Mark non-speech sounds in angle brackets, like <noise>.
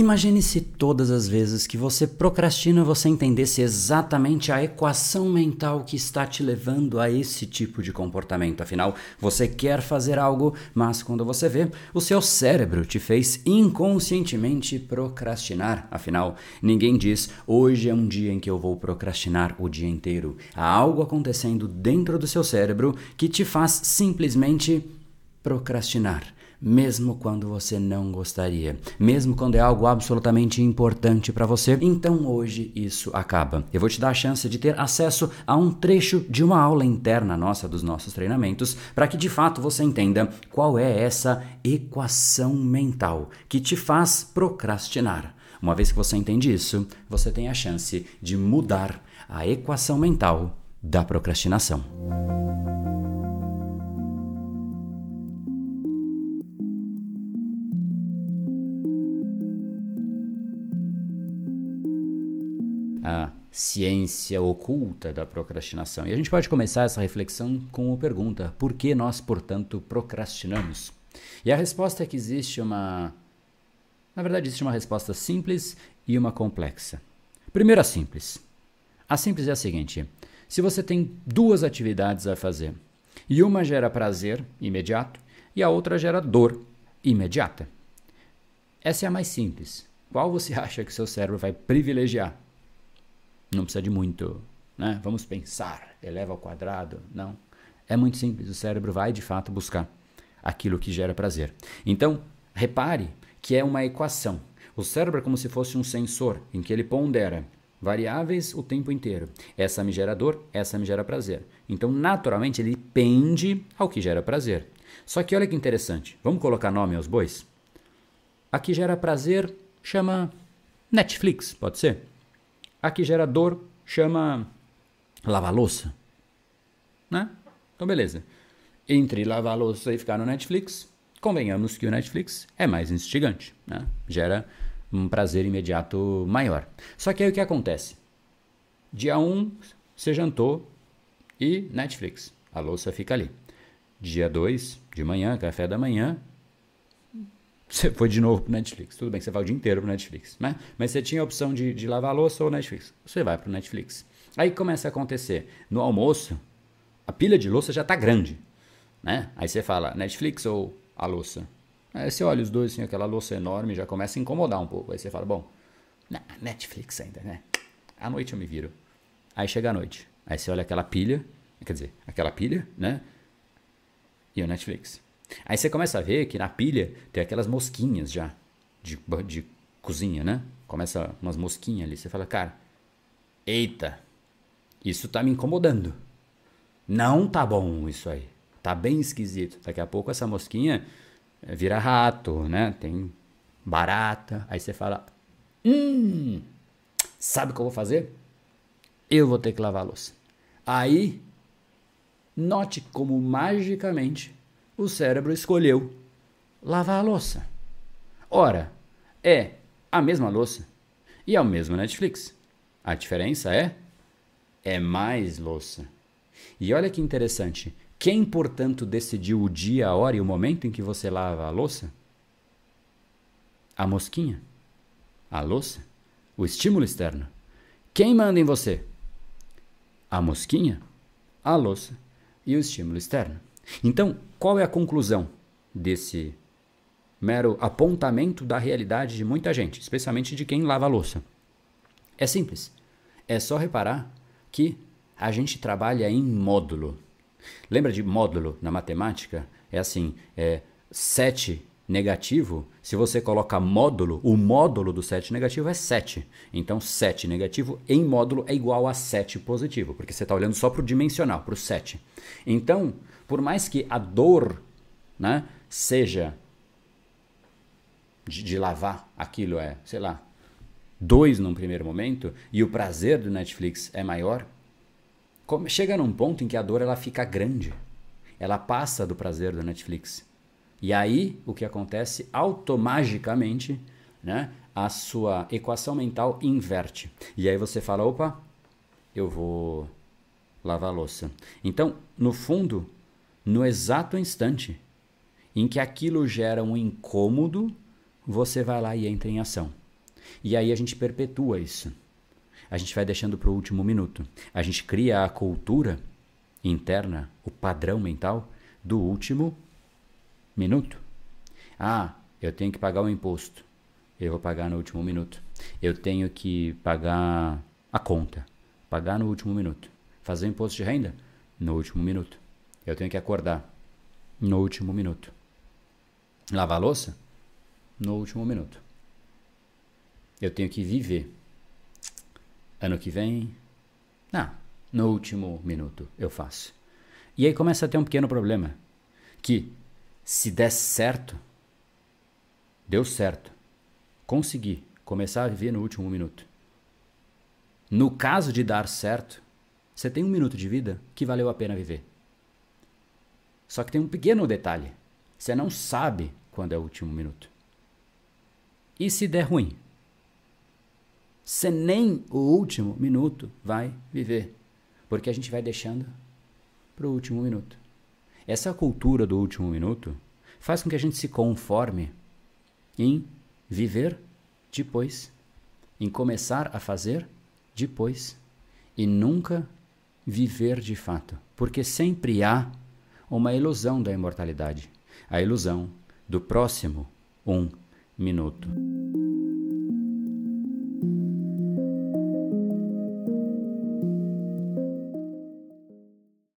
Imagine se todas as vezes que você procrastina você entendesse exatamente a equação mental que está te levando a esse tipo de comportamento. Afinal, você quer fazer algo, mas quando você vê, o seu cérebro te fez inconscientemente procrastinar. Afinal, ninguém diz hoje é um dia em que eu vou procrastinar o dia inteiro. Há algo acontecendo dentro do seu cérebro que te faz simplesmente procrastinar mesmo quando você não gostaria, mesmo quando é algo absolutamente importante para você. Então hoje isso acaba. Eu vou te dar a chance de ter acesso a um trecho de uma aula interna nossa dos nossos treinamentos, para que de fato você entenda qual é essa equação mental que te faz procrastinar. Uma vez que você entende isso, você tem a chance de mudar a equação mental da procrastinação. A ciência oculta da procrastinação. E a gente pode começar essa reflexão com uma pergunta: por que nós, portanto, procrastinamos? E a resposta é que existe uma. Na verdade, existe uma resposta simples e uma complexa. Primeiro, a simples. A simples é a seguinte: se você tem duas atividades a fazer e uma gera prazer imediato e a outra gera dor imediata, essa é a mais simples. Qual você <laughs> acha que seu cérebro vai privilegiar? Não precisa de muito, né? Vamos pensar, eleva ao quadrado. Não. É muito simples. O cérebro vai de fato buscar aquilo que gera prazer. Então, repare que é uma equação. O cérebro é como se fosse um sensor em que ele pondera variáveis o tempo inteiro. Essa me gera dor, essa me gera prazer. Então, naturalmente, ele pende ao que gera prazer. Só que olha que interessante. Vamos colocar nome aos bois? A que gera prazer chama Netflix, pode ser? A que gera dor chama lavar louça. Né? Então, beleza. Entre lavar louça e ficar no Netflix, convenhamos que o Netflix é mais instigante. Né? Gera um prazer imediato maior. Só que aí o que acontece? Dia 1, um, você jantou e Netflix. A louça fica ali. Dia 2, de manhã, café da manhã, você foi de novo pro Netflix. Tudo bem que você vai o dia inteiro pro Netflix, né? Mas você tinha a opção de, de lavar a louça ou Netflix. Você vai pro Netflix. Aí começa a acontecer. No almoço, a pilha de louça já tá grande, né? Aí você fala Netflix ou a louça. Aí você olha os dois, assim, aquela louça enorme, já começa a incomodar um pouco. Aí você fala, bom, Netflix ainda, né? À noite eu me viro. Aí chega a noite. Aí você olha aquela pilha, quer dizer, aquela pilha, né? E o Netflix. Aí você começa a ver que na pilha tem aquelas mosquinhas já de, de cozinha, né? Começa umas mosquinhas ali. Você fala, cara, eita, isso tá me incomodando. Não tá bom isso aí. Tá bem esquisito. Daqui a pouco essa mosquinha eh, vira rato, né? Tem barata. Aí você fala, hum, sabe o que eu vou fazer? Eu vou ter que lavar a louça. Aí, note como magicamente o cérebro escolheu lavar a louça. Ora, é a mesma louça e é o mesmo Netflix. A diferença é é mais louça. E olha que interessante. Quem, portanto, decidiu o dia, a hora e o momento em que você lava a louça? A mosquinha. A louça. O estímulo externo. Quem manda em você? A mosquinha, a louça e o estímulo externo. Então, qual é a conclusão desse mero apontamento da realidade de muita gente, especialmente de quem lava a louça? É simples. É só reparar que a gente trabalha em módulo. Lembra de módulo na matemática? É assim, é 7 negativo, se você coloca módulo, o módulo do 7 negativo é 7. Então 7 negativo em módulo é igual a 7 positivo, porque você está olhando só para o dimensional, para o 7. Então, por mais que a dor né, seja de, de lavar aquilo é, sei lá, dois num primeiro momento e o prazer do Netflix é maior, chega num ponto em que a dor ela fica grande. Ela passa do prazer do Netflix. E aí o que acontece automagicamente, né? A sua equação mental inverte. E aí você fala, opa, eu vou lavar a louça. Então, no fundo, no exato instante em que aquilo gera um incômodo, você vai lá e entra em ação. E aí a gente perpetua isso. A gente vai deixando para o último minuto. A gente cria a cultura interna, o padrão mental do último minuto. Ah, eu tenho que pagar o imposto. Eu vou pagar no último minuto. Eu tenho que pagar a conta. Pagar no último minuto. Fazer o imposto de renda? No último minuto. Eu tenho que acordar. No último minuto. Lavar a louça? No último minuto. Eu tenho que viver. Ano que vem? Não, no último minuto eu faço. E aí começa a ter um pequeno problema. Que se der certo, deu certo, consegui começar a viver no último minuto. No caso de dar certo, você tem um minuto de vida que valeu a pena viver. Só que tem um pequeno detalhe: você não sabe quando é o último minuto. E se der ruim? Você nem o último minuto vai viver. Porque a gente vai deixando para o último minuto. Essa cultura do último minuto faz com que a gente se conforme em viver depois, em começar a fazer depois e nunca viver de fato, porque sempre há uma ilusão da imortalidade, a ilusão do próximo um minuto.